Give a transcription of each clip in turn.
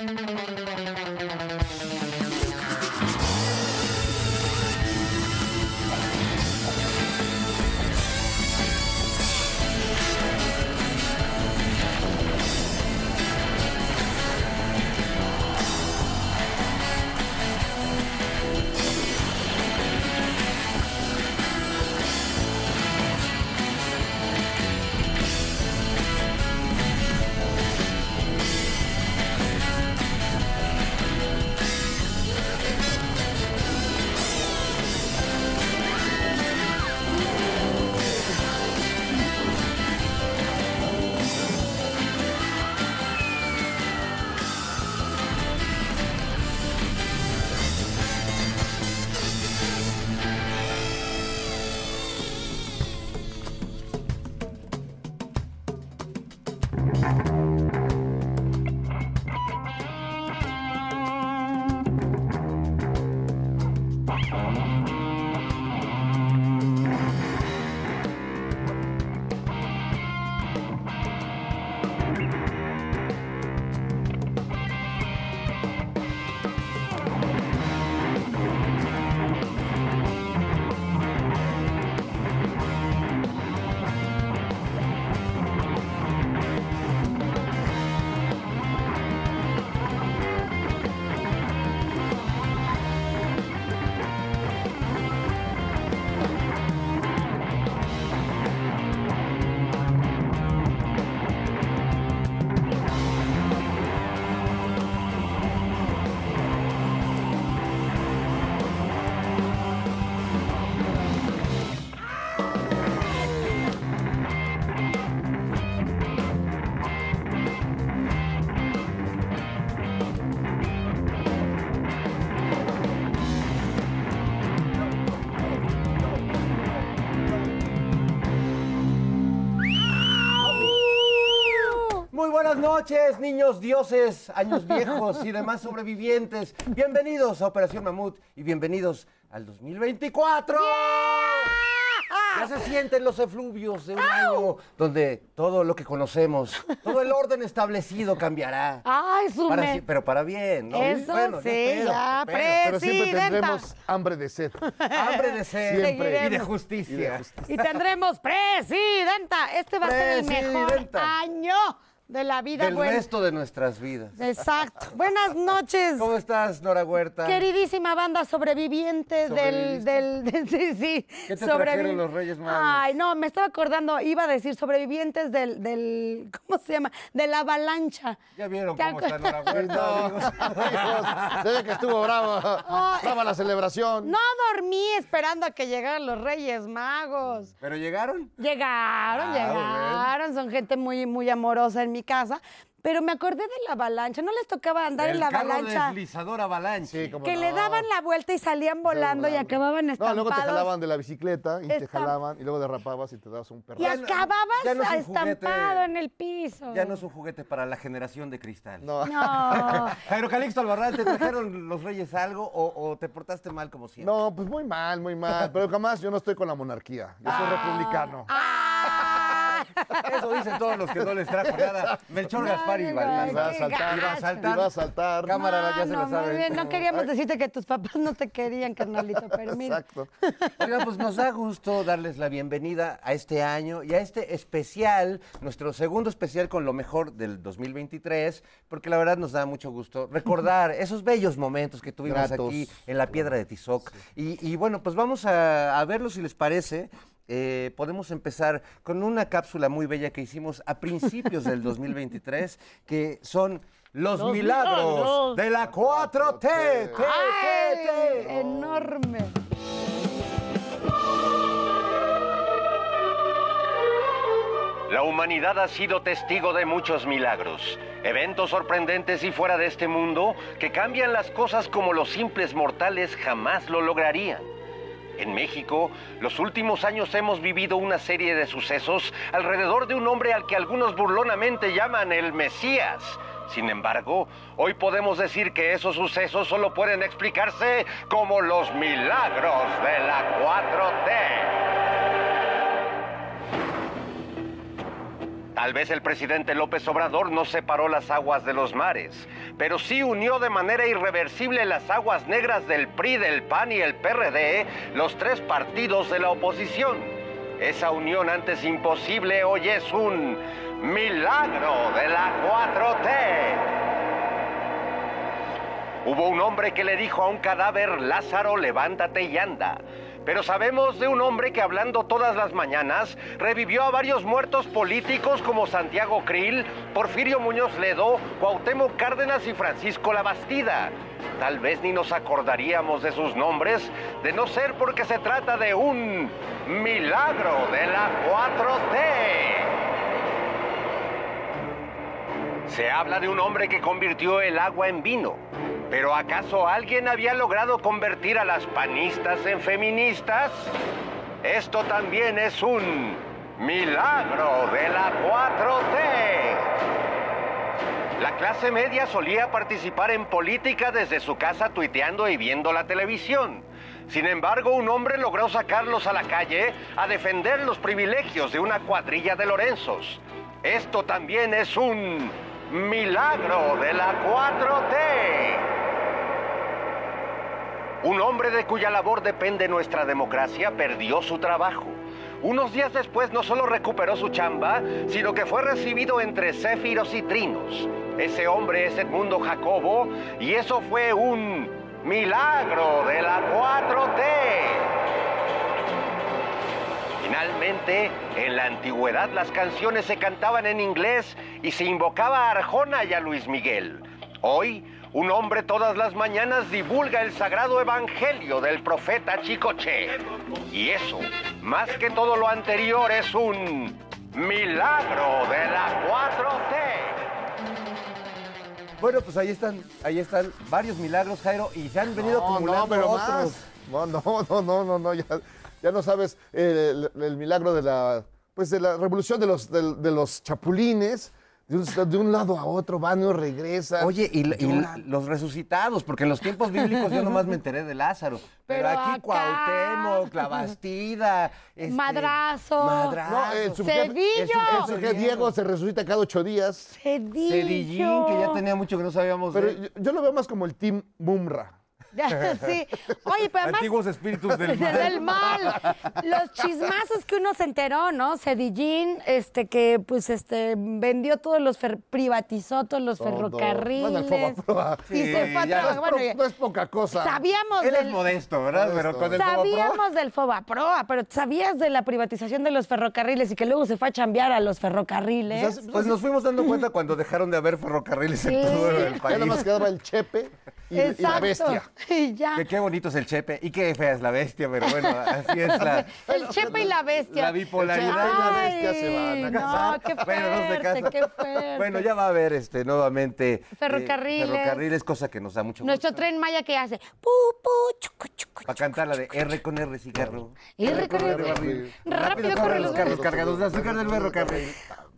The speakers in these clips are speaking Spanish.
Muy buenas noches, niños dioses, años viejos y demás sobrevivientes. Bienvenidos a Operación Mamut y bienvenidos al 2024. Ya se sienten los efluvios de un año donde todo lo que conocemos, todo el orden establecido cambiará. Ay, su Para si- pero para bien, ¿no? Eso Bueno, yo sí, espero, ya, espero. Pero siempre Presidenta. tendremos hambre de sed. Hambre de sed Siempre. y de Seguiremos. justicia. Y tendremos presidenta. Este va a ser el mejor Presidenta. año de la vida. Del Bueno, resto de nuestras vidas. Exacto. Buenas noches. ¿Cómo estás, Nora Huerta? Queridísima banda sobreviviente del, del, del- sí, sí. ¿Qué te sobrevi- trajeron los Reyes Magos? Ay, no, me estaba acordando, iba a decir sobrevivientes del, del, ¿cómo se llama? De la avalancha. Ya vieron ¿Te cómo acu- está Nora Huerta, se ve que estuvo bravo. Brava la celebración. No dormí esperando a que llegaran los Reyes Magos. ¿Pero llegaron? Llegaron, Ah, llegaron, son gente muy, muy amorosa en mi casa. Pero me acordé de la avalancha, ¿no les tocaba andar en El la carro avalancha? deslizador avalanche. Sí, como Que no. le daban la vuelta y salían volando y acababan No, estampados. luego te jalaban de la bicicleta y te jalaban y luego derrapabas y te dabas un perro. Y Ya no- acababas ya no es estampado juguete. en el piso. Ya no es un juguete para la generación de cristal. No. No. Jairo Calixto Albarrán, ¿te trajeron los reyes algo o, o te portaste mal como siempre? No, pues muy mal, muy mal. Pero jamás yo no estoy con la monarquía. Yo soy republicano. ¡Ah! Eso dicen todos los que no les trajo nada. Melchor No, Gaspar y no, Y Baltasar. va a saltar, gacho. Iba a saltar. y va a saltar. Cámara, ya se no, lo saben. muy bien. No queríamos decirte que tus papás no te querían, carnalito, pero mira. Exacto. Oigan, pues nos da gusto darles la bienvenida a este año y a este especial, nuestro segundo especial con lo mejor del 2023, porque la verdad nos da mucho gusto recordar esos bellos momentos que tuvimos Gratos. aquí en la Piedra de Tizoc. Y, y bueno, pues vamos a, a verlo si les parece. Eh, podemos empezar con una cápsula muy bella que hicimos a principios del 2023, que son los, Los milagros, milagros. de la 4T. T, T, ¡Ay! T. Enorme. La humanidad ha sido testigo de muchos milagros, eventos sorprendentes y fuera de este mundo que cambian las cosas como los simples mortales jamás lo lograrían. En México, los últimos años hemos vivido una serie de sucesos alrededor de un hombre al que algunos burlonamente llaman el Mesías. Sin embargo, hoy podemos decir que esos sucesos solo pueden explicarse como los milagros de la 4T. Tal vez el presidente López Obrador no separó las aguas de los mares, pero sí unió de manera irreversible las aguas negras del PRI, del PAN y el PRD, los tres partidos de la oposición. Esa unión antes imposible hoy es un milagro de la 4T. Hubo un hombre que le dijo a un cadáver, Lázaro, levántate y anda. Pero sabemos de un hombre que hablando todas las mañanas revivió a varios muertos políticos como Santiago Krill, Porfirio Muñoz Ledo, Cuauhtémoc Cárdenas y Francisco Labastida. Tal vez ni nos acordaríamos de sus nombres, de no ser porque se trata de un milagro de la 4T. Se habla de un hombre que convirtió el agua en vino. ¿Pero acaso alguien había logrado convertir a las panistas en feministas? Esto también es un milagro de la 4T. La clase media solía participar en política desde su casa tuiteando y viendo la televisión. Sin embargo, un hombre logró sacarlos a la calle a defender los privilegios de una cuadrilla de Lorenzos. Esto también es un milagro de la 4T. Un hombre de cuya labor depende nuestra democracia perdió su trabajo. Unos días después no solo recuperó su chamba, sino que fue recibido entre céfiros y trinos. Ese hombre es Edmundo Jacobo y eso fue un milagro de la 4T. Finalmente, en la antigüedad las canciones se cantaban en inglés y se invocaba a Arjona y a Luis Miguel. Hoy, un hombre todas las mañanas divulga el sagrado evangelio del profeta Chicoche. Y eso, más que todo lo anterior, es un milagro de la 4T. Bueno, pues ahí están, ahí están varios milagros, Jairo, y se han venido No, acumulando no, pero otros. más. No, no, no, no, no, no, ya, ya no sabes el, el milagro de la, pues de la revolución de los, de, los chapulines. De un, de un lado a otro van y regresan. Oye, y, los resucitados, porque en los tiempos bíblicos yo nomás me enteré de Lázaro. Pero, Pero aquí acá- Cuauhtémoc, la Bastida. este, Madrazo. Madrazo. No, el Cedillo. Diego. Se resucita cada ocho días. Cedillo. Cedillín, que ya tenía mucho que no sabíamos Pero de él. yo, yo lo veo más como el Team Mumra. sí. Oye, pero además... Antiguos espíritus del mal. del mal. Los chismazos que uno se enteró, ¿no? Cedillín, este, que pues este vendió todos los fer- privatizó todos los Todo. ferrocarriles. Bueno. Y se fue a ya trabajar. No es, Bueno, pro- ya- no es poca cosa. sabíamos Él es del, modesto, ¿verdad? Pero con el sabíamos del Fobaproa, pero ¿sabías de la privatización de los ferrocarriles y que luego se fue a chambear a los ferrocarriles? Pues hace- Pues nos fuimos dando cuenta cuando dejaron de haber ferrocarriles en todo el Ya país. nada más quedaba el Chepe y, y la bestia. Y ya. Que qué bonito es el chepe y qué fea es la bestia, pero bueno, así es la, El Chepe y la bestia. la bipolaridad. Y la bestia se van a No, qué fuerte, Bueno, no se casan. qué fuerte. Bueno, ya va a haber este, nuevamente eh, Ferrocarriles. ferrocarriles, cosa que nos da mucho Nuestro gusto. tren Maya que hace pu, pu, chucu, chucu, Para cantar la de R con R cigarro. R con recorre- R barril. rápido los carros cargados de azúcar del ferrocarril.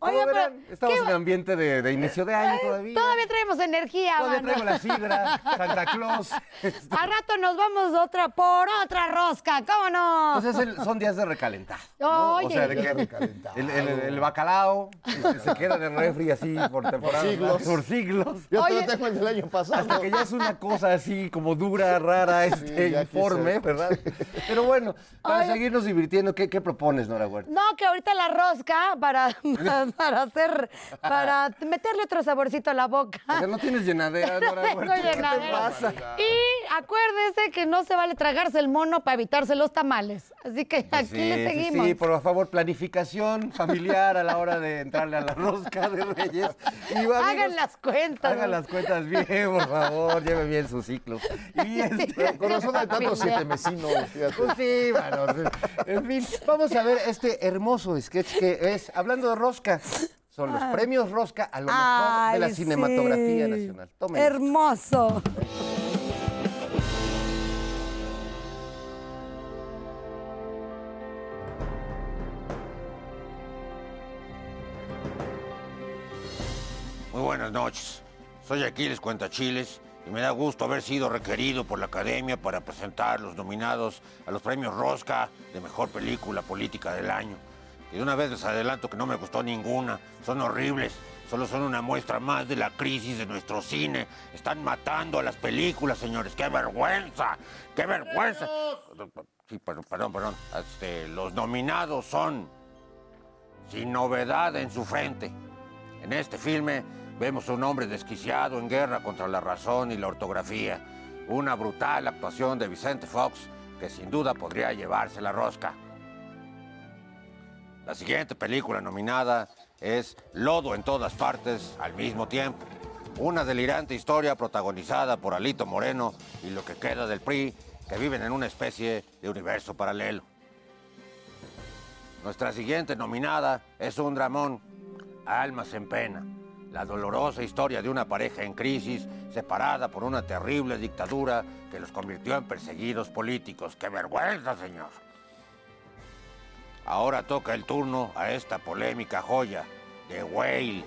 Pero, verán, estamos ¿qué en ambiente de, de inicio de año todavía. Todavía traemos energía, Todavía mano. traigo la sidra, Santa Claus. Este, A rato nos vamos otra por otra rosca, ¿cómo no? Pues es el- son días de recalentar. ¿no? Oye. O sea, de que Recalentado. el, el- el bacalao este, se queda en el refri así por temporadas. siglos. Por siglos. Yo te tengo el del año pasado. Hasta que ya es una cosa así como dura, rara, este informe, quise. ¿verdad? Pero bueno, para Oye. seguirnos divirtiendo, ¿qué, qué propones, Nora Huerta? No, que ahorita la rosca para, para hacer, para meterle otro saborcito a la boca. O sea, no tienes llenadera, Nora Tengo Huerta. ¿Qué te llenadera. pasa? Y acuérdese que no se vale tragarse el mono para evitarse los tamales. Así que Pues aquí sí, le seguimos. Sí, por favor, planificación familiar a la hora de entrarle a la rosca de Reyes. Y, amigos, Hagan las cuentas. Hagan las cuentas bien, por favor, lleven bien sus ciclos. Y este, Con razón hay tantos siete mesinos. Pues sí, bueno, en fin, vamos a ver este hermoso sketch que es, hablando de rosca, son los premios rosca a lo mejor de la cinematografía sí. nacional. Tomen. Hermoso. Muy buenas noches. Soy Aquiles Cuentachiles y me da gusto haber sido requerido por la Academia para presentar los nominados a los premios Rosca de Mejor Película Política del Año. Y de una vez les adelanto que no me gustó ninguna. Son horribles. Solo son una muestra más de la crisis de nuestro cine. Están matando a las películas, señores. ¡Qué vergüenza! ¡Qué vergüenza! Sí, perdón, perdón, perdón. Este, los nominados son Sin novedad en su frente. En este filme vemos a un hombre desquiciado en guerra contra la razón y la ortografía. Una brutal actuación de Vicente Fox que sin duda podría llevarse la rosca. La siguiente película nominada es Lodo en todas partes al mismo tiempo. Una delirante historia protagonizada por Alito Moreno y lo que queda del PRI que viven en una especie de universo paralelo. Nuestra siguiente nominada es un dramón, Almas en Pena, la dolorosa historia de una pareja en crisis separada por una terrible dictadura que los convirtió en perseguidos políticos. ¡Qué vergüenza, señor! Ahora toca el turno a esta polémica joya, The Whale,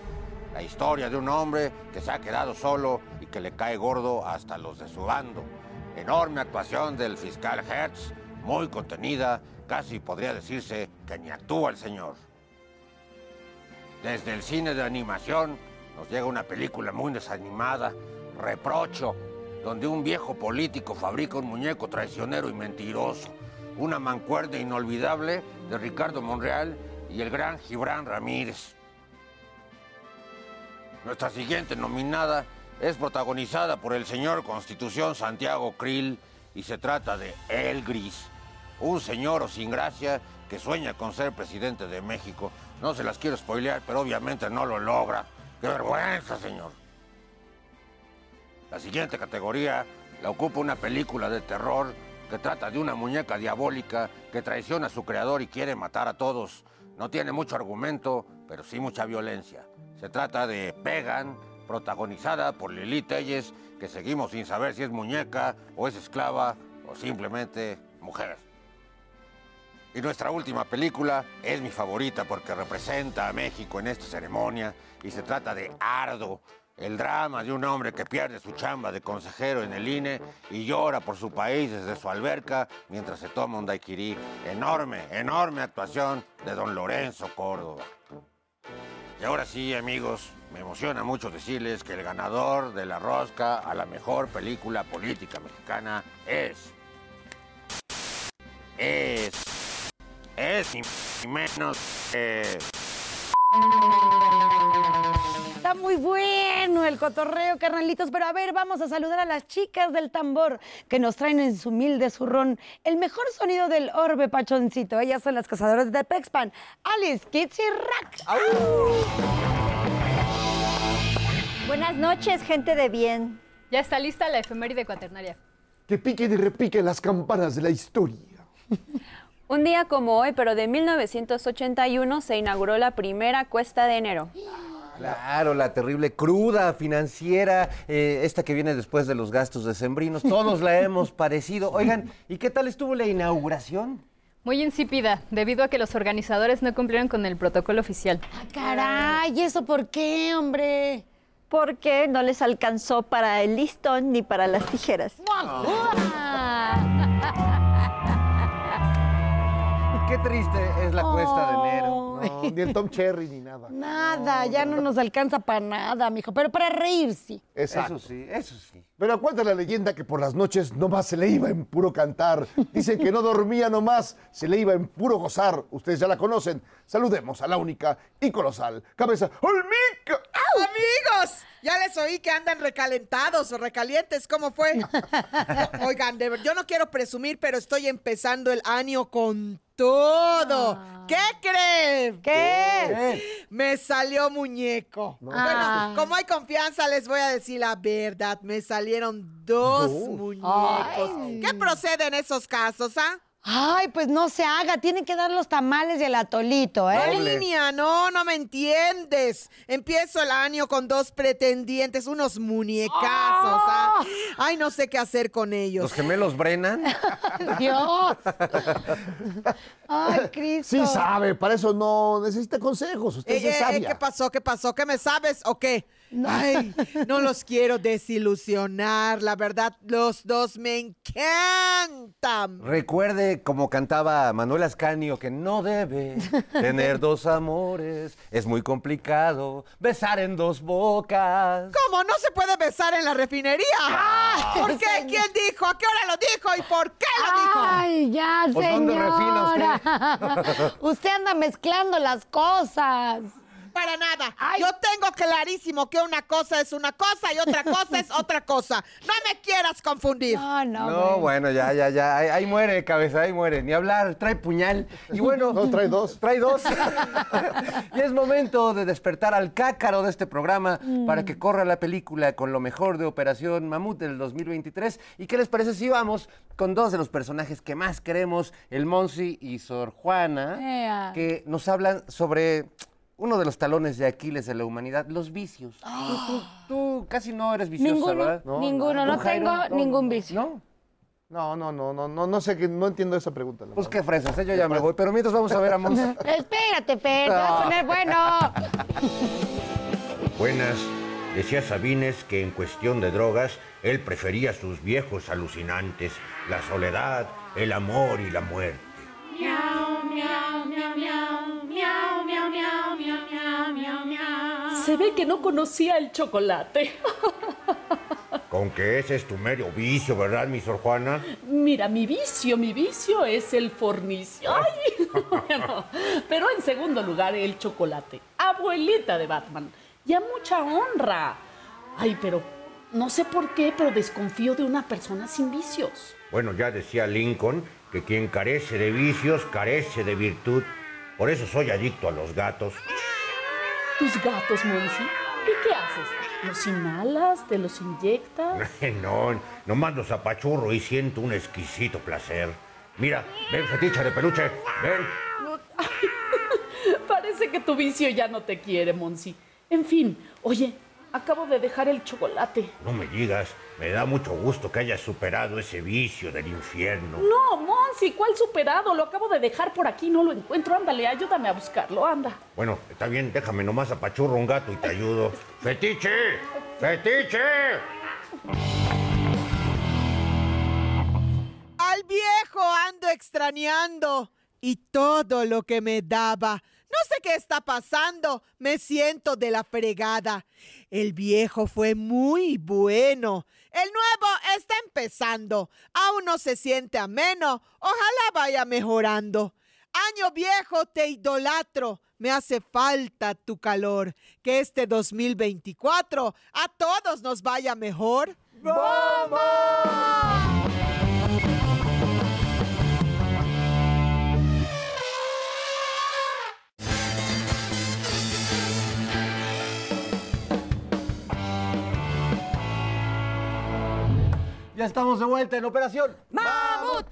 la historia de un hombre que se ha quedado solo y que le cae gordo hasta los de su bando. Enorme actuación del fiscal Hertz, muy contenida, casi podría decirse que ni actúa el señor. Desde el cine de animación nos llega una película muy desanimada, Reprocho, donde un viejo político fabrica un muñeco traicionero y mentiroso. Una mancuerda inolvidable de Ricardo Monreal y el gran Gibran Ramírez. Nuestra siguiente nominada es protagonizada por el señor Constitución Santiago Krill y se trata de El Gris, un señor sin gracia que sueña con ser presidente de México. No se las quiero spoilear, pero obviamente no lo logra. ¡Qué vergüenza, señor! La siguiente categoría la ocupa una película de terror que trata de una muñeca diabólica que traiciona a su creador y quiere matar a todos. No tiene mucho argumento, pero sí mucha violencia. Se trata de Pegan, protagonizada por Lili Telles, que seguimos sin saber si es muñeca o es esclava o simplemente mujer. Y nuestra última película es mi favorita porque representa a México en esta ceremonia y se trata de Ardo, el drama de un hombre que pierde su chamba de consejero en el INE y llora por su país desde su alberca mientras se toma un daiquiri. Enorme, enorme actuación de don Lorenzo Córdoba. Y ahora sí, amigos, me emociona mucho decirles que el ganador de la rosca a la mejor película política mexicana es. Es. Es ni menos. que... Muy bueno el cotorreo, carnalitos. Pero a ver, vamos a saludar a las chicas del tambor que nos traen en su humilde zurrón el mejor sonido del orbe pachoncito. Ellas son las cazadoras de Pexpan, Alice, Kids y Rack. Buenas noches, gente de bien. Ya está lista la efeméride cuaternaria. Que piquen y repiquen las campanas de la historia. Un día como hoy, pero de 1981, se inauguró la primera cuesta de enero. Claro, la terrible cruda financiera, eh, esta que viene después de los gastos decembrinos, todos la hemos parecido. Oigan, ¿y qué tal estuvo la inauguración? Muy insípida, debido a que los organizadores no cumplieron con el protocolo oficial. Ah, caray, ¿y eso por qué, hombre? Porque no les alcanzó para el listón ni para las tijeras. Qué triste es la cuesta de enero. No, ni el Tom Cherry ni nada. Nada, ya no nos alcanza para nada, mijo, pero para reír sí. Exacto. Eso sí, eso sí. Pero cuenta la leyenda que por las noches nomás se le iba en puro cantar. Dicen que no dormía nomás, se le iba en puro gozar. Ustedes ya la conocen. Saludemos a la única y colosal cabeza Olmica. Amigos, ya les oí que andan recalentados o recalientes, ¿cómo fue? Oigan, de ver- yo no quiero presumir, pero estoy empezando el año con todo. ¿Qué creen? ¿Qué? Me salió muñeco. Ah. Bueno, como hay confianza, les voy a decir la verdad. Me salieron dos, Dos. muñecos. ¿Qué procede en esos casos, ah? Ay, pues no se haga, tienen que dar los tamales y el atolito, ¿eh? Ay, niña, no, no me entiendes. Empiezo el año con dos pretendientes, unos muñecazos. ¿ah? Ay, no sé qué hacer con ellos. Los gemelos Brennan. Dios. Ay, Cristo. Sí sabe, para eso no necesita consejos. Usted Eh, eh, es eh, sabia. ¿Qué pasó? ¿Qué pasó? ¿Qué me sabes o qué? Ay, no los quiero desilusionar, la verdad, los dos me encantan. Recuerde, como cantaba Manuel Ascanio, que no debe tener dos amores. Es muy complicado besar en dos bocas. ¿Cómo no se puede besar en la refinería? Ay, ¿Por qué? señor. ¿Quién dijo? ¿A qué hora lo dijo? ¿Y por qué lo dijo? Ay, ya, ¿Por dónde refina señora. usted anda mezclando las cosas. Para nada. Ay. Yo tengo clarísimo que una cosa es una cosa y otra cosa es otra cosa. No me quieras confundir. No, no. No, bueno. bueno, ya, ya, ya. Ahí, ahí muere, cabeza, ahí muere. Ni hablar, trae puñal. Y bueno. No, trae dos. Trae dos. y es momento de despertar al cácaro de este programa para que corra la película con lo mejor de Operación Mamut del 2023. ¿Y qué les parece si vamos con dos de los personajes que más queremos, el Monsi y Sor Juana, Ea. que nos hablan sobre uno de los talones de Aquiles de la humanidad, los vicios. Tú, tú- tú casi no eres viciosa, Ninguno, ¿verdad? ninguno, no ¿Tú, Jairo? tengo ningún vicio. ¿No? No, no, no, no, no, no sé, que no entiendo esa pregunta. la Pues qué fresas, ¿eh? yo ya me voy. Pero mientras vamos a ver a Mons. Espérate, Fer, te a No. poner bueno. Buenas. Decía Sabines que en cuestión de drogas, él prefería sus viejos alucinantes, la soledad, el amor y la muerte. Se ve que no conocía el chocolate. Con que ese es tu medio vicio, ¿verdad, mi Sor Juana? Mira, mi vicio, mi vicio es el fornicio. Ay, bueno, pero en segundo lugar, el chocolate. Abuelita de Batman. Y a mucha honra. Ay, pero no sé por qué, pero desconfío de una persona sin vicios. Bueno, ya decía Lincoln que quien carece de vicios carece de virtud. Por eso soy adicto a los gatos. ¿Tus gatos, Monsi? ¿Y qué haces? ¿Los inhalas? ¿Te los inyectas? No, nomás los apachurro y siento un exquisito placer. Mira, ven, fetiche de peluche, ven. Parece que tu vicio ya no te quiere, Monsi. En fin, oye, acabo de dejar el chocolate. No me digas, me da mucho gusto que hayas superado ese vicio del infierno. No, Monsi, ¿cuál superado? Lo acabo de dejar por aquí, no lo encuentro. Ándale, ayúdame a buscarlo, anda. Bueno, está bien, déjame nomás apachurro un gato y te ayudo. ¡Fetiche! ¡Fetiche! Al viejo ando extrañando y todo lo que me daba. No sé qué está pasando, me siento de la fregada. El viejo fue muy bueno. El nuevo está empezando. Aún no se siente ameno. Ojalá vaya mejorando. Año viejo, te idolatro. Me hace falta tu calor. Que este 2024 a todos nos vaya mejor. Ya estamos de vuelta en Operación Mamut.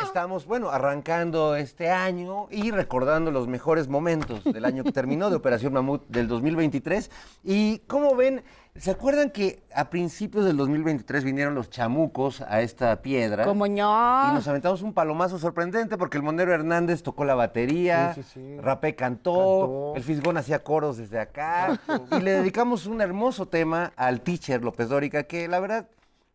Y estamos, bueno, arrancando este año y recordando los mejores momentos del año que terminó de Operación Mamut del 2023. Y como ven, ¿se acuerdan que a principios del 2023 vinieron los chamucos a esta piedra? Como Y ño. nos aventamos un palomazo sorprendente porque el Monero Hernández tocó la batería, Sí, sí, sí. Rapé cantó, Cantó. el Fisgón hacía coros desde acá y le dedicamos un hermoso tema al teacher López Dórica que la verdad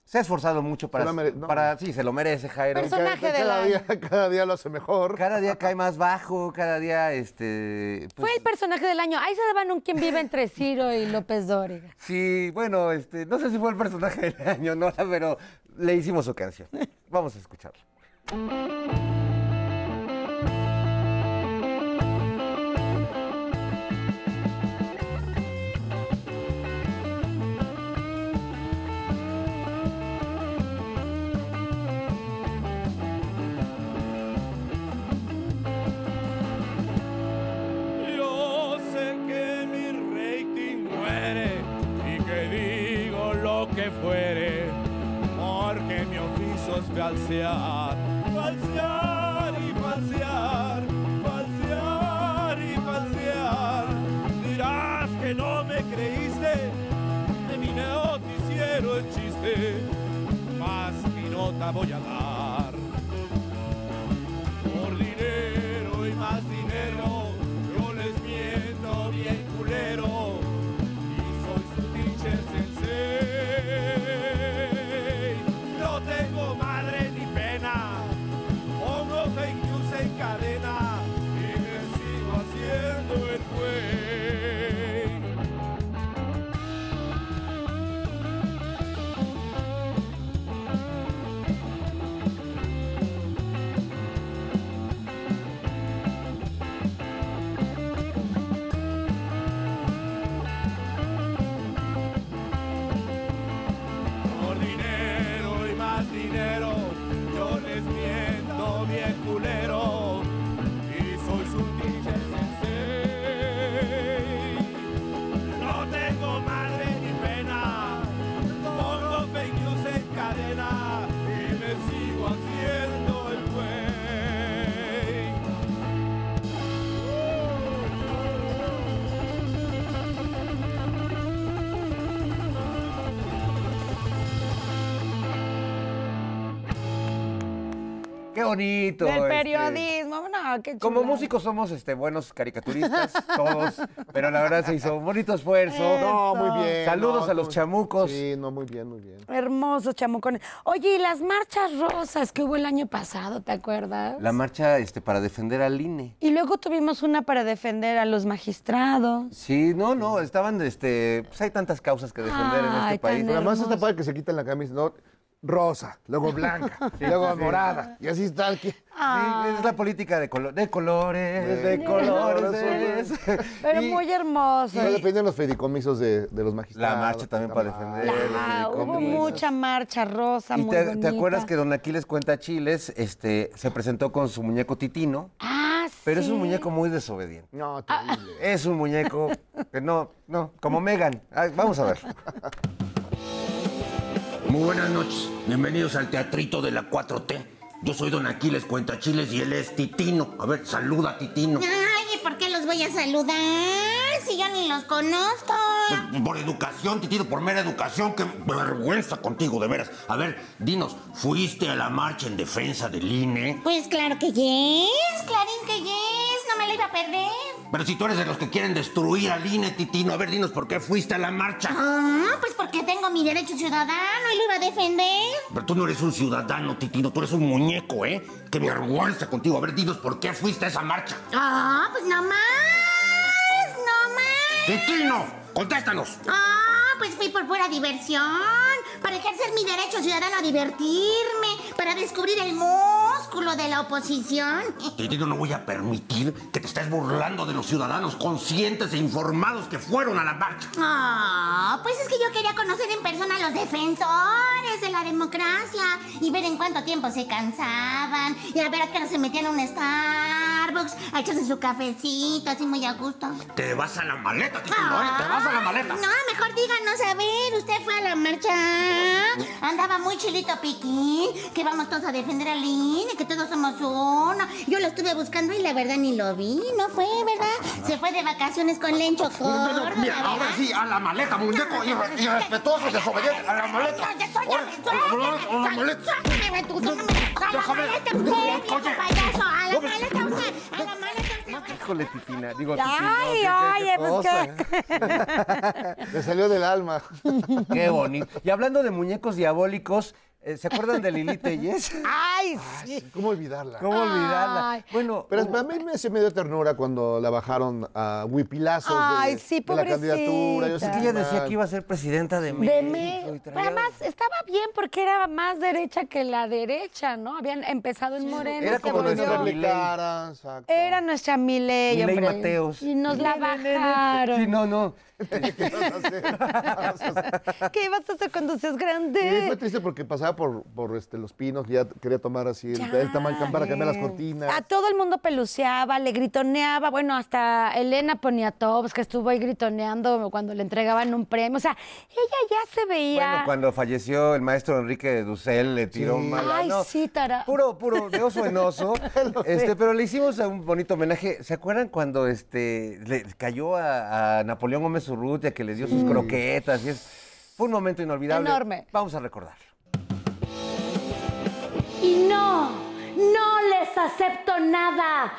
se ha esforzado mucho para, no. para sí, se lo merece Jairo. Personaje Cada- día, cada día lo hace mejor. Cada día cae más bajo, cada día este pues, Fue el personaje del año. Ahí se daban un quien vive entre Ciro y López Dóriga. Sí, bueno, este, no sé si fue el personaje del año, no, pero le hicimos su canción. Vamos a escucharlo. Que fuere, porque mi oficio es falsear, falsear y falsear, falsear y falsear. Dirás que no me creíste, de mi noticiero es chiste, más mi nota voy a dar por bonito. Del este. periodismo. No, qué Como chulada. músicos somos este, buenos caricaturistas, todos, pero la verdad se hizo un bonito esfuerzo. No, muy bien. Saludos no, a los no. chamucos. Sí, no, muy bien, muy bien. Hermosos chamucones. Oye, y las marchas rosas que hubo el año pasado, ¿te acuerdas? La marcha este, para defender al INE. Y luego tuvimos una para defender a los magistrados. Sí, no, no, estaban, este, pues hay tantas causas que defender en este país. además está hermoso. padre que se quitan la camisa, ¿no? Rosa, luego blanca, luego morada. Y así está aquí. Ah. Sí, es la política de, colo- de colores, de, De colores. colores. Pero Y muy hermoso. No defendían los fideicomisos de, de los magistrados. La marcha también para defender. Ah, los hubo mucha marcha rosa, ¿Y muy te, bonita. te acuerdas que Don Aquiles Cuenta Chiles este, se presentó con su muñeco Titino? Ah, Pero es un muñeco muy desobediente. No, terrible. Es un muñeco que no, no, como Megan. Vamos a ver. Muy buenas noches. Bienvenidos al Teatrito de la 4T. Yo soy Don Aquiles Cuentachiles y él es Titino. A ver, saluda Titino. Ay, ¿y por qué los voy a saludar si yo ni los conozco? Por, por educación, Titino, por mera educación. Qué vergüenza contigo, de veras. A ver, dinos, ¿fuiste a la marcha en defensa del INE? Pues claro que yes, clarín que yes, no me lo iba a perder. Pero si tú eres de los que quieren destruir al INE, Titino, a ver, dinos por qué fuiste a la marcha. Ah, pues porque tengo mi derecho ciudadano y lo iba a defender. Pero tú no eres un ciudadano, Titino, tú eres un muñeco, ¿eh? Qué vergüenza contigo. A ver, dinos por qué fuiste a esa marcha. Ah, pues no más, no más. Titino, contéstanos. Ah, pues fui por pura diversión, para ejercer mi derecho ciudadano a divertirme, para descubrir el músculo de la oposición. Titino, no voy a permitir que te estés burlando de los ciudadanos conscientes e informados que fueron a la marcha. Ah, pues es que yo quería conocer en persona a los defensores de la democracia y ver en cuánto tiempo se cansaban y a ver a qué hora se metían a un Starbucks a echarse su cafecito así muy a gusto. Te vas a la maleta, ¿eh? Te vas a la maleta. No, mejor díganos, a ver, usted fue a la marcha. Andaba muy chilito piquín, que vamos todos a defender al INE, que todos somos uno. Yo lo estuve buscando y la verdad ni lo vi, no fue, ¿verdad? Se fue de vacaciones con Lencho Córdoba, Mira, ahora sí, a la maleta, muñeco, irre- irrespetuoso, desobediente, a la maleta. A la maleta, Déjame. payaso, a la maleta Híjole, Titina. Digo, Ay, Titino, oye, pues cosa, qué. Le salió del alma. Qué bonito. Y hablando de muñecos diabólicos, ¿se acuerdan de Lili Telles? Ay, sí. ¿Cómo olvidarla? ¿Cómo olvidarla? Ay. Bueno, Pero a mí me, se me dio ternura cuando la bajaron a huipilazos Ay, de, sí, de la candidatura. Yo pobrecita. sé es que ella decía que iba a ser presidenta de México. De y Pero además estaba bien porque era más derecha que la derecha, ¿no? Habían empezado en Morena. era se como nuestra cara, exacto. Era nuestra Milei, Milei hombre. Mateos. Y nos la bajaron. Sí, no, no. ¿Qué vas a hacer? ¿Qué vas a hacer? ¿Qué vas a hacer cuando seas Y grande? fue triste porque pasaba por, por este, los pinos, ya quería tomar así el, el tamaño para cambiar las cortinas. A todo el mundo peluceaba, le gritoneaba. Bueno, hasta Elena Poniatowska que estuvo ahí gritoneando cuando le entregaban un premio. O sea, ella ya se veía. Bueno, cuando falleció el maestro Enrique Dussel, le tiró Sí. mala. Ay, no, sí, Tara. Puro, puro, de oso en oso. este, pero le hicimos un bonito homenaje. ¿Se acuerdan cuando este le cayó a, a Napoleón Gómez Urrutia que le dio sus croquetas? Y es, fue un momento inolvidable. Enorme. Vamos a recordarlo. Y no, no les acepto nada.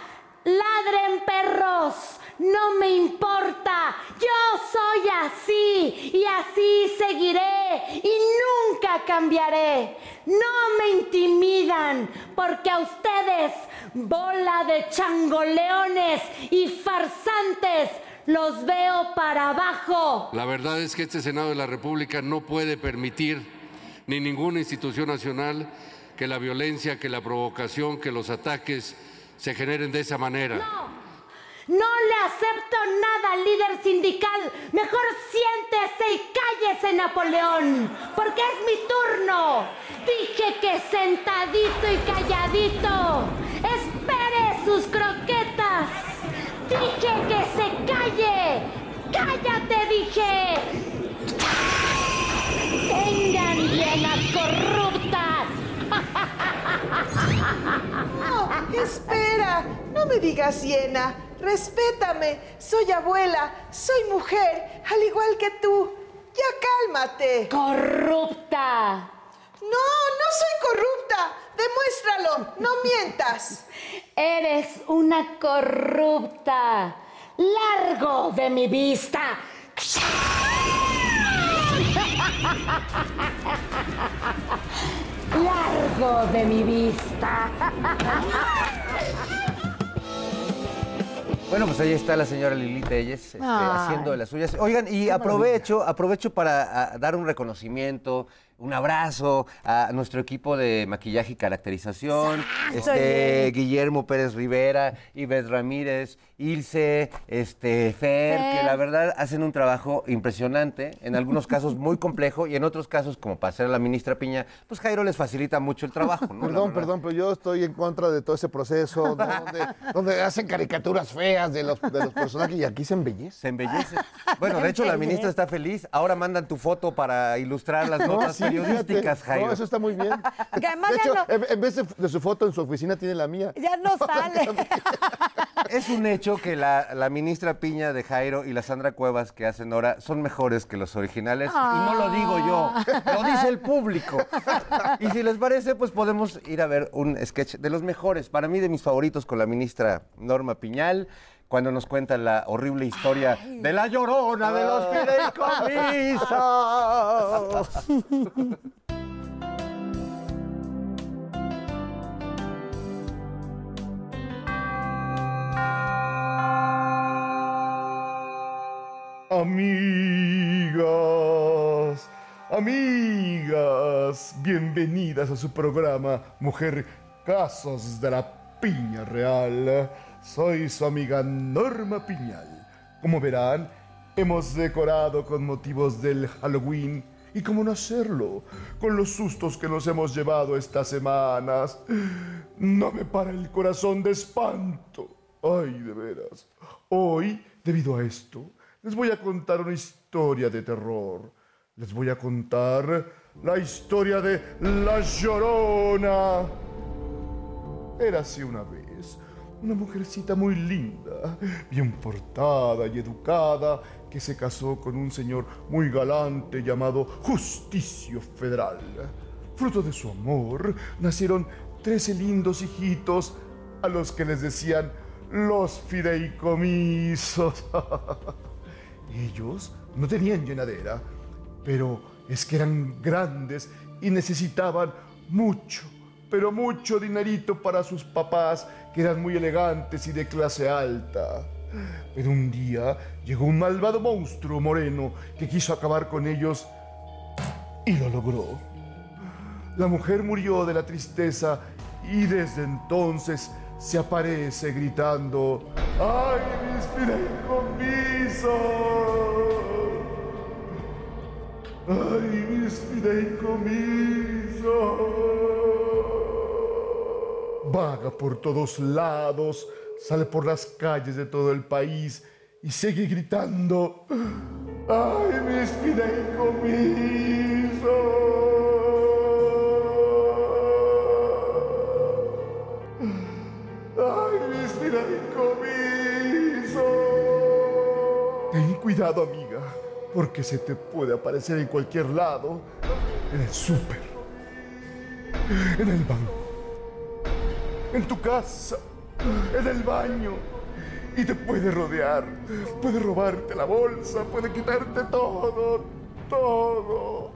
Ladren perros, no me importa. Yo soy así y así seguiré y nunca cambiaré. No me intimidan porque a ustedes, bola de changoleones y farsantes, los veo para abajo. La verdad es que este Senado de la República no puede permitir, ni ninguna institución nacional, que la violencia, que la provocación, que los ataques se generen de esa manera. No le acepto nada, líder sindical. Mejor siéntese y cállese, Napoleón, porque es mi turno. Dije que sentadito y calladito. Espere sus croquetas. Dije que se calle. Cállate, dije. Tengan llenas corruptas. No, espera, no me digas hiena. Respétame, soy abuela, soy mujer, al igual que tú. Ya cálmate. Corrupta. No, no soy corrupta. Demuéstralo, no mientas. Eres una corrupta. Largo de mi vista. Largo de mi vista. Bueno, pues ahí está la señora Lili Telles este, haciendo de las suyas. Oigan, y aprovecho, aprovecho para ah, dar un reconocimiento, un abrazo a nuestro equipo de maquillaje y caracterización. Este, Guillermo Pérez Rivera, Ivette Ramírez, Ilse, este, Fer, Fer. que la verdad hacen un trabajo impresionante, en algunos casos muy complejo y en otros casos, como para ser la ministra Piña, pues Jairo les facilita mucho el trabajo. ¿no? Perdón, perdón, pero yo estoy en contra de todo ese proceso ¿no? donde, donde hacen caricaturas feas de los, de los personajes y aquí se embellece. Se embellece. Bueno, de hecho, la ministra está feliz. Ahora mandan tu foto para ilustrar las No, notas sí, periodísticas, fíjate. Jairo. No, eso está muy bien. Que además de ya hecho, no- en, vez de, de su foto en su oficina tiene la mía. Ya no sale. Es un hecho que la, la ministra Piña de Jairo y la Sandra Cuevas que hacen ahora son mejores que los originales. Y no lo digo yo, lo dice el público. Y si les parece, pues podemos ir a ver un sketch de los mejores, para mí de mis favoritos, con la ministra Norma Piñal. Cuando nos cuenta la horrible historia de la llorona de los fideicomisos. Amigas, amigas, bienvenidas a su programa Mujer Casos de la Piña Real. Soy su amiga Norma Piñal. Como verán, hemos decorado con motivos del Halloween. Y cómo no hacerlo, con los sustos que nos hemos llevado estas semanas. No me para el corazón de espanto. Ay, de veras. Hoy, debido a esto, les voy a contar una historia de terror. Les voy a contar la historia de La Llorona. Érase una vez una mujercita muy linda, bien portada y educada, que se casó con un señor muy galante llamado Justicio Federal. Fruto de su amor, nacieron trece lindos hijitos a los que les decían los fideicomisos. Ellos no tenían llenadera, pero es que eran grandes y necesitaban mucho, pero mucho dinerito para sus papás, que eran muy elegantes y de clase alta. Pero un día llegó un malvado monstruo moreno que quiso acabar con ellos y lo logró. La mujer murió de la tristeza y desde entonces se aparece gritando, ¡Ay, mis fideicomisos! ¡Ay, mis fideicomisos! Vaga por todos lados, sale por las calles de todo el país y sigue gritando, ¡Ay, mis fideicomisos! ¡Ay, mis fideicomisos! Ten cuidado, amiga, porque se te puede aparecer en cualquier lado. En el súper, en el banco, en tu casa, en el baño. Y te puede rodear, puede robarte la bolsa, puede quitarte todo, todo.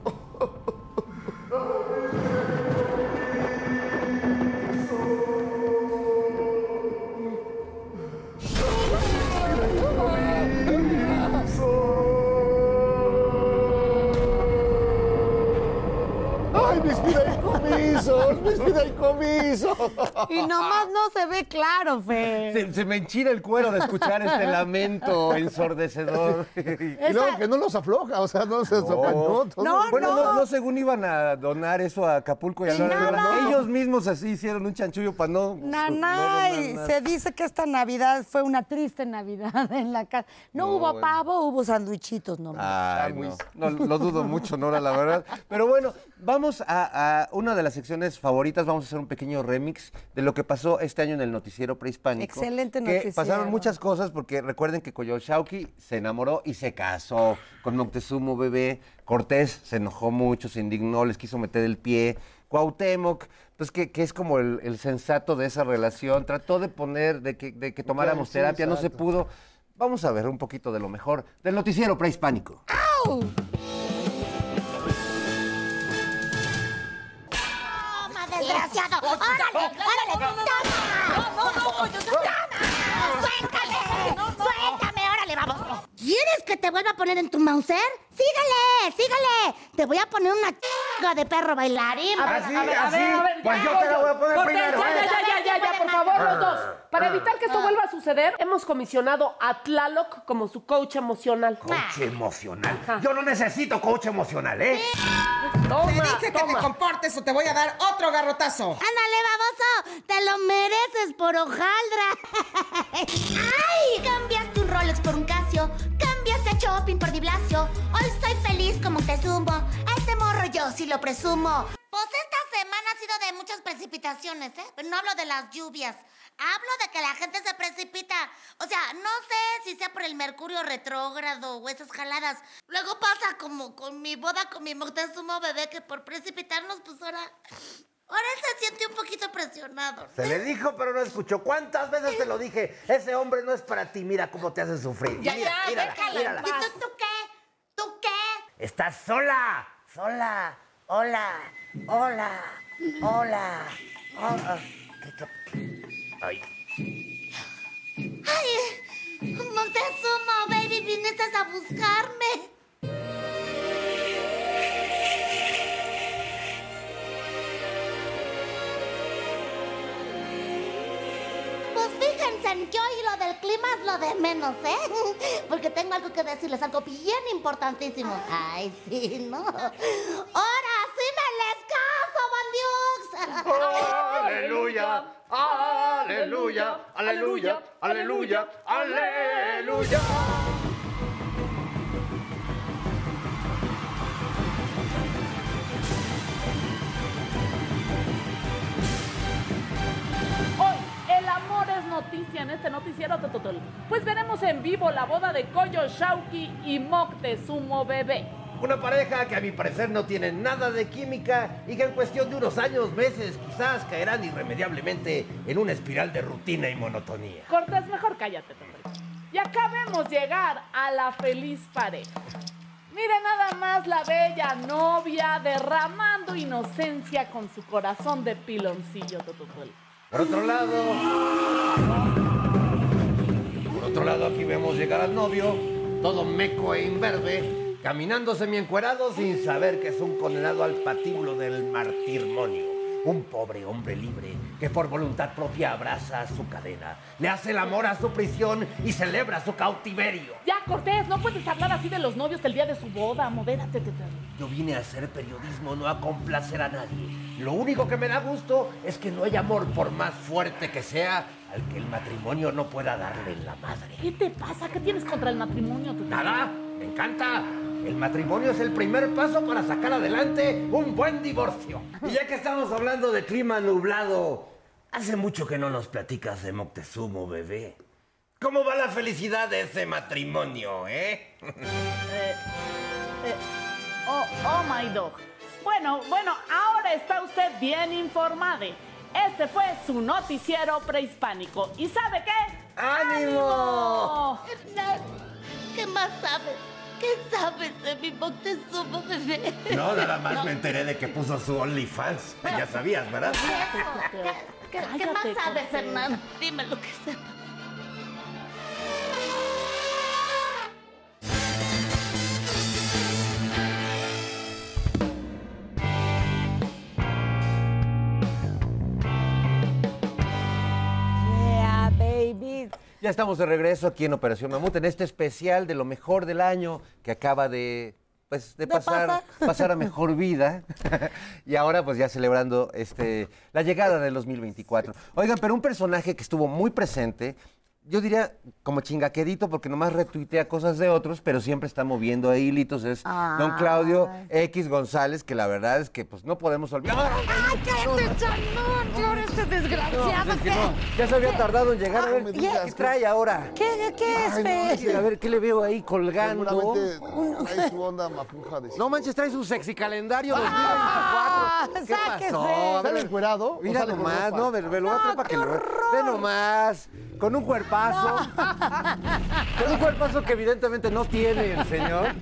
Y nomás no se ve claro, Fer. Se, se me enchina el cuero de escuchar este lamento ensordecedor. Y luego que no los afloja, o sea, no se sopa, no, todo- bueno, no. no, según iban a donar eso a Acapulco y a nada. ellos mismos así hicieron un chanchullo para no. Nanay, no se dice que esta Navidad fue una triste Navidad en la casa. No, No, hubo bueno. pavo, hubo sandwichitos nomás. Ay, no, no, lo dudo mucho, Nora, la verdad. Pero bueno, vamos a, a una de las secciones favoritas. Vamos a hacer un pequeño remix de lo que pasó este año en el noticiero prehispánico. Excelente que noticiero. Pasaron muchas cosas porque recuerden que Coyoshauqui se enamoró y se casó con Moctezuma Bebé. Cortés se enojó mucho, se indignó, les quiso meter el pie. Cuauhtémoc, pues que, que es como el, el sensato de esa relación. Trató de poner, de que, de que tomáramos sí, terapia, no se pudo. Vamos a ver un poquito de lo mejor del noticiero prehispánico. ¡Toma, desgraciado! ¡Órale! ¡Órale! ¡Toma! ¡Toma! ¡Suéltame! ¡Suéltame! ¡Órale, vamos! ¿Quieres que te vuelva a poner en tu mauser? ¡Sígale! ¡Sígale! Te voy a poner una chinga de perro bailarín. A ver, a ver, a ver, a ver, Pues ya, yo te la voy a poner Cortés, primero, Ya, ¿eh? ya, ya, ya, ya, por favor, los dos. Para evitar que esto vuelva a suceder, hemos comisionado a Tlaloc como su coach emocional. Coach emocional. Yo no necesito coach emocional, ¿eh? Toma, Te dije que te comportes o te voy a dar otro garrotazo. ¡Ándale, baboso! ¡Te lo mereces por hojaldra! ¡Ay! Cambiaste un Rolex por un Casio. Cambiaste shopping por Diblasio. Hoy soy feliz como te. A este morro yo sí lo presumo. Pues esta semana ha sido de muchas precipitaciones, ¿eh? Pero no hablo de las lluvias. Hablo de que la gente se precipita. O sea, no sé si sea por el mercurio retrógrado o esas jaladas. Luego pasa como con mi boda con mi Moctezuma bebé que por precipitarnos, pues ahora... Ahora él se siente un poquito presionado. Se le dijo, pero no escuchó. ¿Cuántas veces te lo dije? Ese hombre no es para ti. Mira cómo te hace sufrir. Ya, Mira, ya, mírala, déjala mírala. ¿Y tú, tú qué? ¿Tú qué? Estás sola. Sola. Hola. Hola. Hola. Hola. ¿Qué- qué- Ay. Ay, Montezuma, baby, viniste a buscarme. Pues fíjense, yo y lo del clima es lo de menos, ¿eh? Porque tengo algo que decirles, algo bien importantísimo. Ay, sí, ¿no? Ahora sí me les caso, bandiux. Aleluya. Aleluya. Aleluya. Aleluya. Aleluya. Hoy, noticia en este noticiero Tototol. Pues veremos en vivo la boda de Koyo Shauki y Moctezumo Bebé. Una pareja que a mi parecer no tiene nada de química y que en cuestión de unos años, meses, quizás caerán irremediablemente en una espiral de rutina y monotonía. Cortés, mejor cállate, hombre. Y acá vemos llegar a la feliz pareja. Mire nada más la bella novia derramando inocencia con su corazón de piloncillo, Tototol. Por otro lado, por otro lado aquí vemos llegar al novio, todo meco e imberbe, caminando semiencuerado sin saber que es un condenado al patíbulo del martirmonio. Un pobre hombre libre que por voluntad propia abraza su cadena, le hace el amor a su prisión y celebra su cautiverio. Ya, Cortés, no puedes hablar así de los novios el día de su boda. Modérate, te- te- Yo vine a hacer periodismo, no a complacer a nadie. Lo único que me da gusto es que no hay amor, por más fuerte que sea, al que el matrimonio no pueda darle en la madre. ¿Qué te pasa? ¿Qué tienes contra el matrimonio? Nada, me encanta. El matrimonio es el primer paso para sacar adelante un buen divorcio. Y ya que estamos hablando de clima nublado, hace mucho que no nos platicas de Moctezumo, bebé. ¿Cómo va la felicidad de ese matrimonio, eh? Eh, eh, oh, oh my dog. Bueno, bueno, ahora está usted bien informado. Este fue su noticiero prehispánico. ¿Y sabe qué? ¡Ánimo! Hernán, ¿qué más sabes? ¿Qué sabes de mi Moctezuma, bebé? No, nada más me enteré de que puso su OnlyFans. Ya sabías, ¿verdad? ¿Qué, qué- qué más sabes. Hernán? Dime lo que sepas. Ya estamos de regreso aquí en Operación Mamut, en este especial de lo mejor del año que acaba de, pues, de, De pasar, pasar. pasar a mejor vida. y ahora pues ya celebrando este, la llegada del 2024. Oigan, pero un personaje que estuvo muy presente, yo diría como chingaquedito porque nomás retuitea cosas de otros, pero siempre está moviendo ahí hilitos. Es don Claudio X González, que la verdad es que pues no podemos olvidar. ¡Ay, cállate, Chanón! Claro, este desgraciado. No, es que no, ya se había tardado en llegar. A ver, ¿qué trae ahora? ¿Qué, qué es, Ay, Fe? no, a ver, ¿qué le veo ahí colgando? Seguramente trae su onda mapuja de No manches, trae su sexy calendario Ah, 2024. ¿Qué sáquese. pasó? ¿Sale encuerado Mira nomás, no, ve, lo voy a traer para que lo. Ve nomás, con un cuerpazo. Con un cuerpazo que evidentemente no tiene el señor.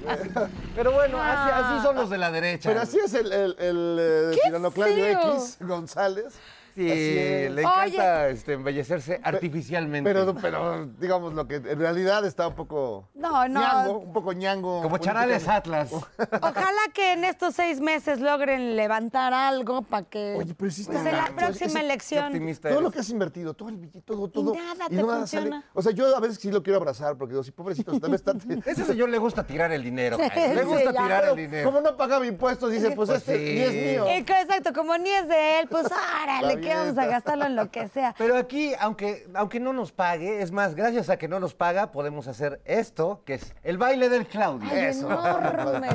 Pero bueno, así, así son los de la derecha. Pero así es el, el, el eh, ¡Qué tirano Claudio feo! X González. Sí, le encanta este, embellecerse artificialmente. Pero, pero, digamos, lo que en realidad está un poco No, no. ñango, un poco ñango. Como Charales Atlas. Ojalá que en estos seis meses logren levantar algo para que Oye, pero sí está pues, en la próxima ese- elección. Todo lo que has invertido, todo el billete, todo, todo. nada y te nada funciona. O sea, yo a veces sí lo quiero abrazar porque digo, sí, pobrecito, tal vez está... Ese señor le gusta tirar el dinero. Sí, Le gusta tirar el dinero. Como no pagaba impuestos, dice, pues, Pues este sí. ni es mío. Exacto, como ni es de él, pues árale, Bien, vamos a gastarlo en lo que sea. Pero aquí, aunque, aunque no nos pague, es más, gracias a que no nos paga, podemos hacer esto, que es el baile del Claudio. Ay, enorme.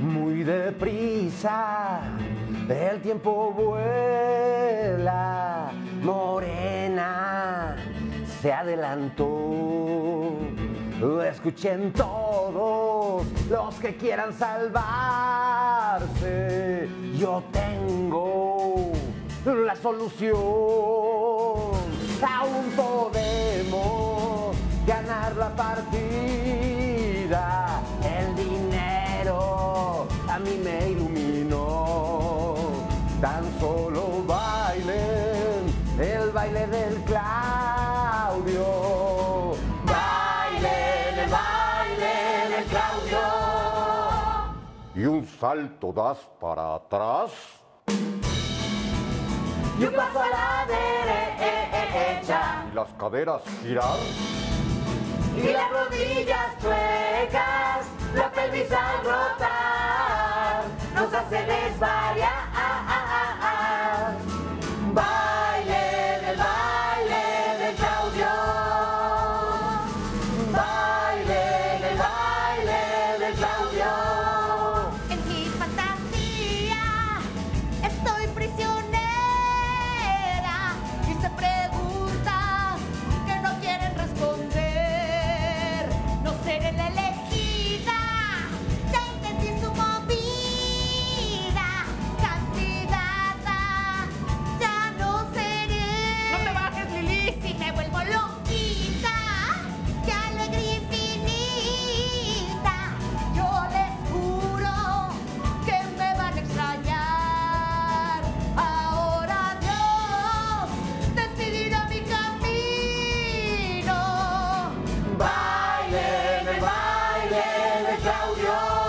Muy deprisa, el tiempo vuela, morena se adelantó. Escuchen todos los que quieran salvarse. Yo tengo la solución. Aún podemos ganar la partida. El dinero a mí me iluminó. Tan solo bailen el baile del Claudio. Y un salto das para atrás. Y un paso a la derecha. Y las caderas girar. Y las rodillas chuecas, la pelvis al rotar, nos hace desvariar. Claudio.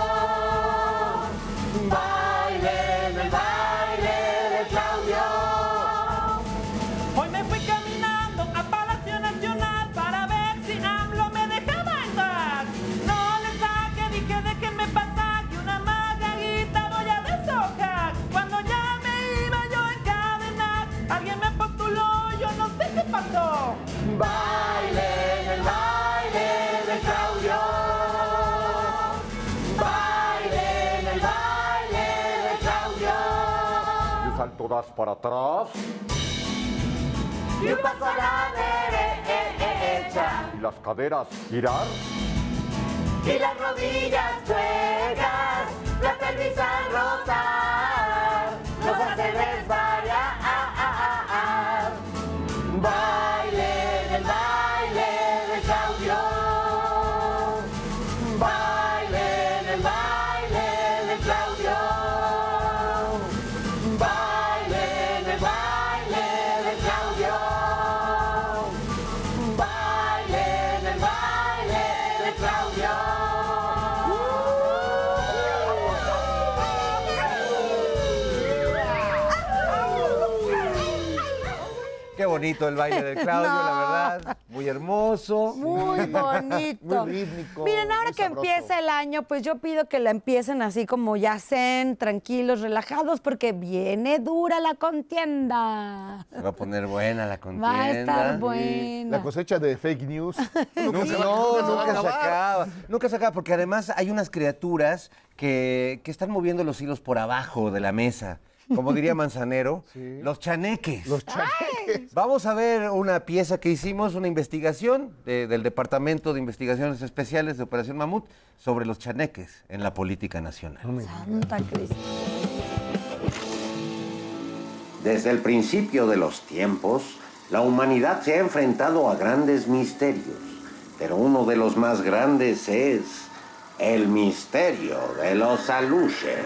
Y un salto das para atrás. Y un paso a la derecha. Y las caderas girar. Y las rodillas chuecas, la pelvis al rotar, nos hace desvariar. Bonito el baile de Claudio, No. la verdad. Muy hermoso. Muy bonito. Muy rítmico. Miren, ahora muy que sabroso. empieza el año, pues yo pido que la empiecen así como ya zen, tranquilos, relajados, porque viene dura la contienda. Se va a poner buena la contienda. Va a estar La buena. cosecha de fake news. Nunca, se va- no, nunca se acaba. Nunca se acaba, porque además hay unas criaturas que, que están moviendo los hilos por abajo de la mesa. Como diría Manzanero, los chaneques. Los chaneques. Vamos a ver una pieza que hicimos, una investigación de- del Departamento de Investigaciones Especiales de Operación Mamut sobre los chaneques en la política nacional. Santa Cristo. Desde el principio de los tiempos, la humanidad se ha enfrentado a grandes misterios, pero uno de los más grandes es el misterio de los aluches.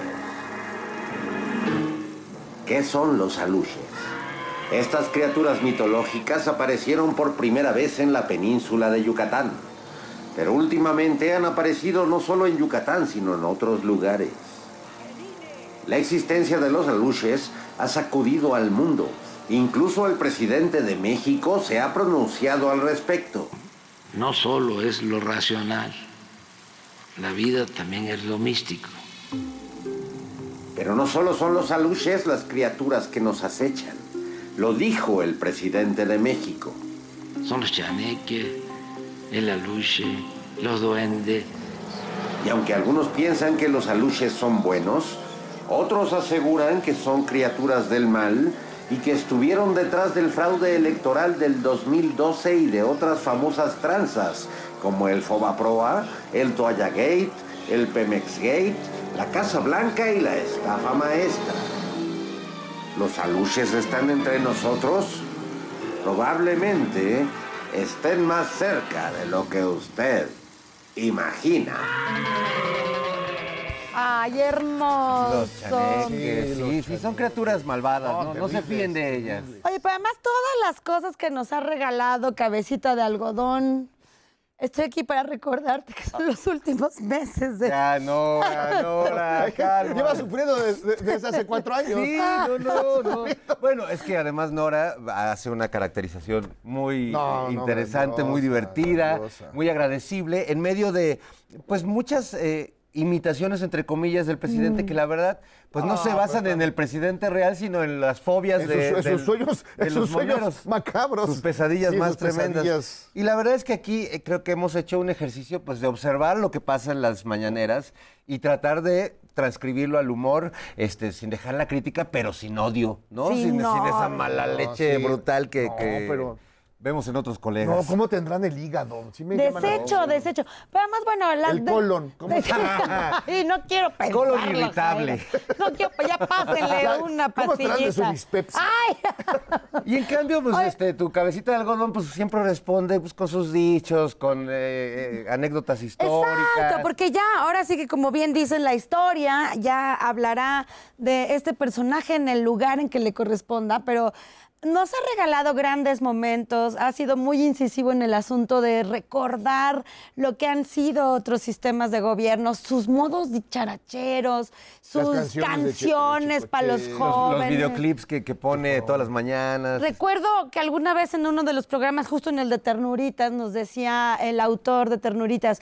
¿Qué son los aluches? Estas criaturas mitológicas aparecieron por primera vez en la península de Yucatán, pero últimamente han aparecido no solo en Yucatán, sino en otros lugares. La existencia de los aluches ha sacudido al mundo. Incluso el presidente de México se ha pronunciado al respecto. No solo es lo racional, la vida también es lo místico. Pero no solo son los aluches las criaturas que nos acechan. Lo dijo el presidente de México. Son los chaneques, el aluche, los duendes. Y aunque algunos piensan que los aluches son buenos, otros aseguran que son criaturas del mal y que estuvieron detrás del fraude electoral del 2012 y de otras famosas tranzas, como el Fobaproa, el Toalla Gate, el Pemex Gate, la Casa Blanca y la estafa maestra. ¿Los aluches están entre nosotros? Probablemente estén más cerca de lo que usted imagina. Ay, hermoso. Los chaneques, sí, sí, son criaturas malvadas, no, no se fíen de ellas. Oye, pero además todas las cosas que nos ha regalado Cabecita de Algodón. Estoy aquí para recordarte que son los últimos meses de... Ya, Nora, Nora, calma. Lleva sufriendo desde, desde hace cuatro años. Sí, no, no, no. Bueno, es que además Nora hace una caracterización muy No, no, interesante, muy divertida, muy agradecible, en medio de, pues, muchas eh, imitaciones, entre comillas, del presidente, que la verdad, pues, no Ah, se basan en el presidente real, sino en las fobias En de, sus- en sus del- sueños- de en los sus sueños moneros. macabros. Sus pesadillas Sí, más sus tremendas. pesadillas. Y la verdad es que aquí eh, creo que hemos hecho un ejercicio pues de observar lo que pasa en las mañaneras y tratar de transcribirlo al humor, este, sin dejar la crítica, pero sin odio, ¿no? Sin esa mala No, leche sí. brutal que, No, que pero- vemos en otros colegas. No, ¿cómo tendrán el hígado? Sí me llama la Desecho, desecho. Pero además, bueno, las El de- colon. Y no quiero pensarlo, Colon irritable. No quiero, ya pásenle una ¿Cómo estarán de su pastillita. dispepsia? Ay, Y en cambio, pues, Oye. este, tu cabecita de algodón, pues siempre responde pues, con sus dichos, con eh, eh, anécdotas históricas. Exacto, porque ya, ahora sí que como bien dicen la historia, ya hablará de este personaje en el lugar en que le corresponda, pero nos ha regalado grandes momentos, ha sido muy incisivo en el asunto de recordar lo que han sido otros sistemas de gobierno, sus modos dicharacheros, sus canciones para los Checo- Los, jóvenes. los videoclips que, que pone todas las mañanas. Recuerdo que alguna vez en uno de los programas, justo en el de Ternuritas, nos decía el autor de Ternuritas,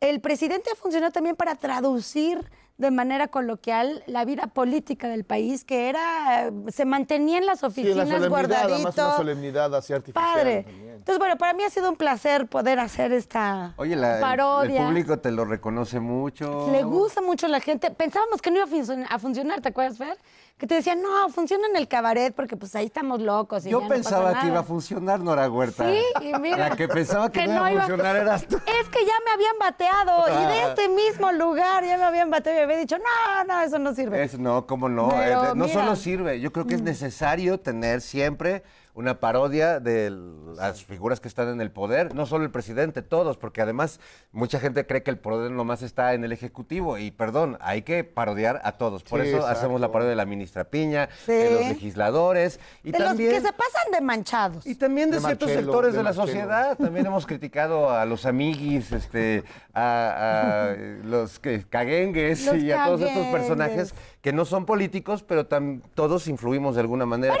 el presidente ha funcionado también para traducir de manera coloquial la vida política del país, que era, eh, se mantenía en las Sí, oficinas la solemnidad, además una guardadito. solemnidad así artificial. Padre. también. Entonces, bueno, para mí ha sido un placer poder hacer esta Oye, la- el- parodia. el público te lo reconoce mucho. Le gusta mucho a la gente. Pensábamos que no iba a funcionar, ¿te acuerdas, Fer? Que te decían, no, funciona en el cabaret porque pues ahí estamos locos. Y Yo ya no pasa pensaba que nada". iba a funcionar Nora Huerta. Sí, y mira. La que pensaba que, no iba a funcionar eras tú. Es que ya me habían bateado y de este mismo lugar ya me habían bateado y me habían dicho, no, no, eso no sirve. Es, no, cómo no. Pero Eh, no mira. solo sirve, yo creo que es necesario tener siempre una parodia de las figuras que están en el poder, no solo el presidente, todos, porque además mucha gente cree que el poder nomás está en el Ejecutivo y perdón, hay que parodiar a todos. Por Sí, eso exacto. hacemos la parodia de la ministra Piña, Sí. de los legisladores y de también... los que se pasan de manchados. Y también de, De ciertos sectores de de, la sociedad. También hemos criticado a los amiguis, este, a, a los que, caguengues Los y a todos estos personajes que no son políticos, pero tam- todos influimos de alguna manera.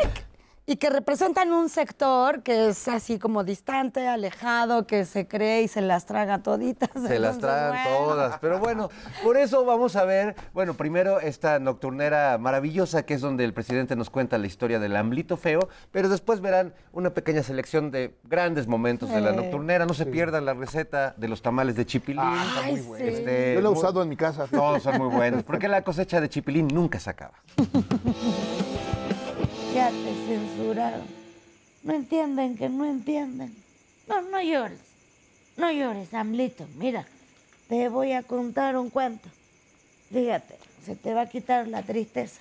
Y que representan un sector que es así como distante, alejado, que se cree y se las traga toditas. Se las tragan bueno. todas. Pero bueno, por eso vamos a ver, bueno, primero esta nocturnera maravillosa que es donde el presidente nos cuenta la historia del amblito feo, pero después verán una pequeña selección de grandes momentos de la Sí. nocturnera. No se pierdan la receta de los tamales de chipilín. Ah, está muy bueno. Este, Yo lo he muy- usado en mi casa. Todos son muy buenos, porque la cosecha de chipilín nunca se acaba. Ya te censuraron. No entienden que no entienden. No, no llores. No llores, Amlito. Mira, te voy a contar un cuento. Fíjate, se te va a quitar la tristeza.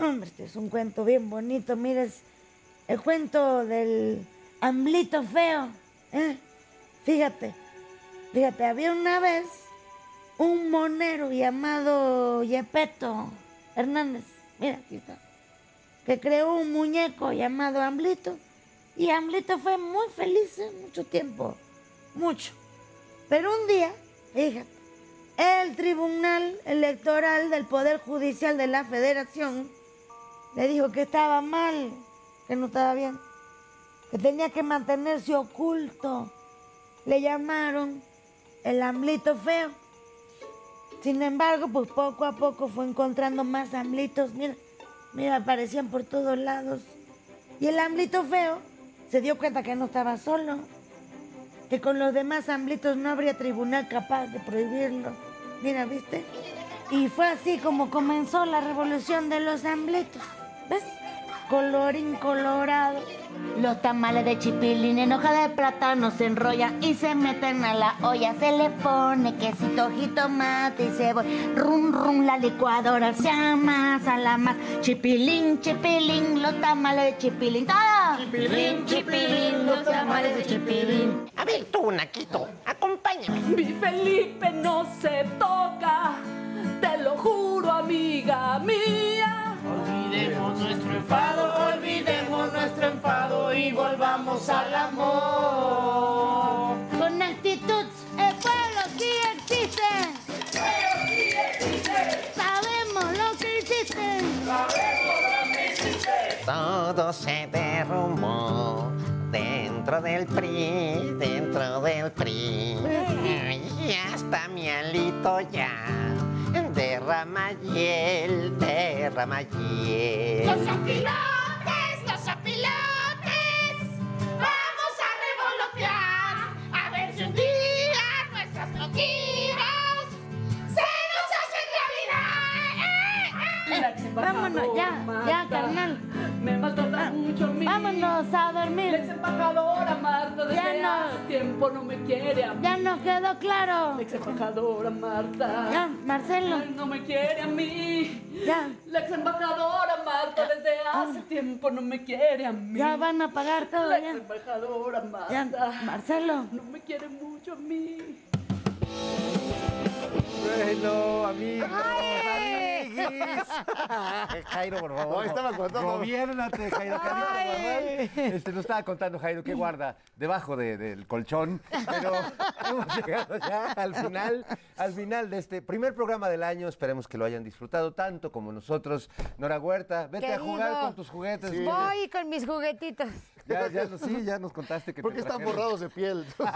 Hombre, este es un cuento bien bonito. Mira, es el cuento del Amlito feo. ¿eh? Fíjate, fíjate, había una vez un monero llamado Yepeto Hernández. Mira, aquí está que creó un muñeco llamado Amblito. Y Amblito fue muy feliz mucho tiempo, mucho. Pero un día, fíjate, el Tribunal Electoral del Poder Judicial de la Federación le dijo que estaba mal, que no estaba bien, que tenía que mantenerse oculto. Le llamaron el Amblito feo. Sin embargo, pues poco a poco fue encontrando más amblitos. Mira, mira, aparecían por todos lados. Y el amblito feo se dio cuenta que no estaba solo, que con los demás amblitos no habría tribunal capaz de prohibirlo. Mira, ¿viste? Y fue así como comenzó la revolución de los amblitos. ¿Ves? Colorín colorado. Los tamales de chipilín en hoja de plátano se enrollan y se meten a la olla. Se le pone quesito, jitomate y cebolla. Rum, rum, la licuadora se amasa la más. Chipilín, chipilín, los tamales de chipilín. ¡Todo! Chipilín, chipilín, los tamales de chipilín. A ver tú, Naquito, acompáñame. Mi Felipe no se toca, te lo juro, amiga mía. Olvidemos nuestro enfado, olvidemos nuestro enfado y volvamos al amor. Con actitud, el pueblo sí existe. Sabemos lo que hiciste. Todo se derrumbó dentro del PRI, dentro del PRI. Y hasta mi alito ya derrama hiel, derrama hiel. Los apilotes, los apilotes, Vámonos, ya, ya, carnal. Me maltrata mucho mi. Vámonos a dormir. La ex embajadora Marta desde Ya no. hace tiempo no me quiere a mí. Ya nos quedó claro. La ex embajadora Marta. Ya, Marcelo. Ay, no me quiere a mí. Ya. La ex embajadora Marta desde hace tiempo no me quiere a mí. Ya van a pagar todo, La ya. ex embajadora Marta. Ya, Marcelo. No me quiere mucho a mí. Bueno, amigos, amiguis. Jairo, por favor. No, estaba contando. Gobiérnate, Jairo. Mamá. Este, nos estaba contando Jairo que guarda debajo de- del colchón. Pero hemos llegado ya al final, al final de este primer programa del año. Esperemos que lo hayan disfrutado tanto como nosotros. Nora Huerta, vete a jugar con tus juguetes. Voy con mis juguetitos. Ya, ya, sí, ya nos contaste que ¿Por qué te están borrados de piel? Digo,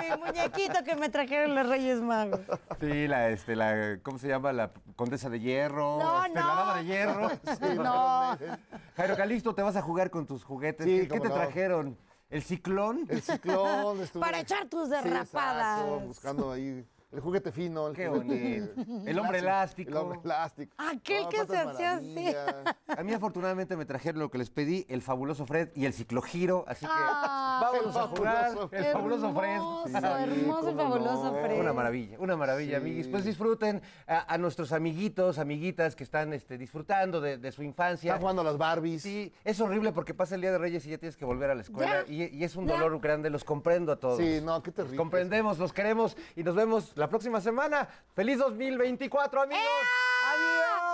mi muñequito que me trajeron los Reyes Magos. Sí, la, este, la, ¿cómo se llama? La condesa de hierro. No, este, no. La dama de hierro. No. Jairo Calixto, te vas a jugar con tus juguetes. Sí, ¿Qué, te no. trajeron? ¿El ciclón? El ciclón. estuve- Para echar tus Sí, exacto, derrapadas. buscando ahí el juguete fino. El Qué juguete bonito. El hombre elástico. El hombre elástico. Aquel No, que se hacía así. A mí afortunadamente me trajeron lo que les pedí, el fabuloso Fred y el ciclogiro, así que Ah, vámonos a jugar. El fabuloso Fred. Hermoso, Sí, hermoso el fabuloso no. Fred. Una maravilla, una maravilla, Sí. amiguis. Pues disfruten a, a nuestros amiguitos, amiguitas que están este, disfrutando de, de su infancia. Están jugando a las Barbies. Sí, es horrible porque pasa el Día de Reyes y ya tienes que volver a la escuela. Y, y es un ya. dolor grande, los comprendo a todos. Sí, no, qué terrible. Los comprendemos, los queremos y nos vemos la próxima semana. ¡Feliz 2024, amigos! ¡Adiós!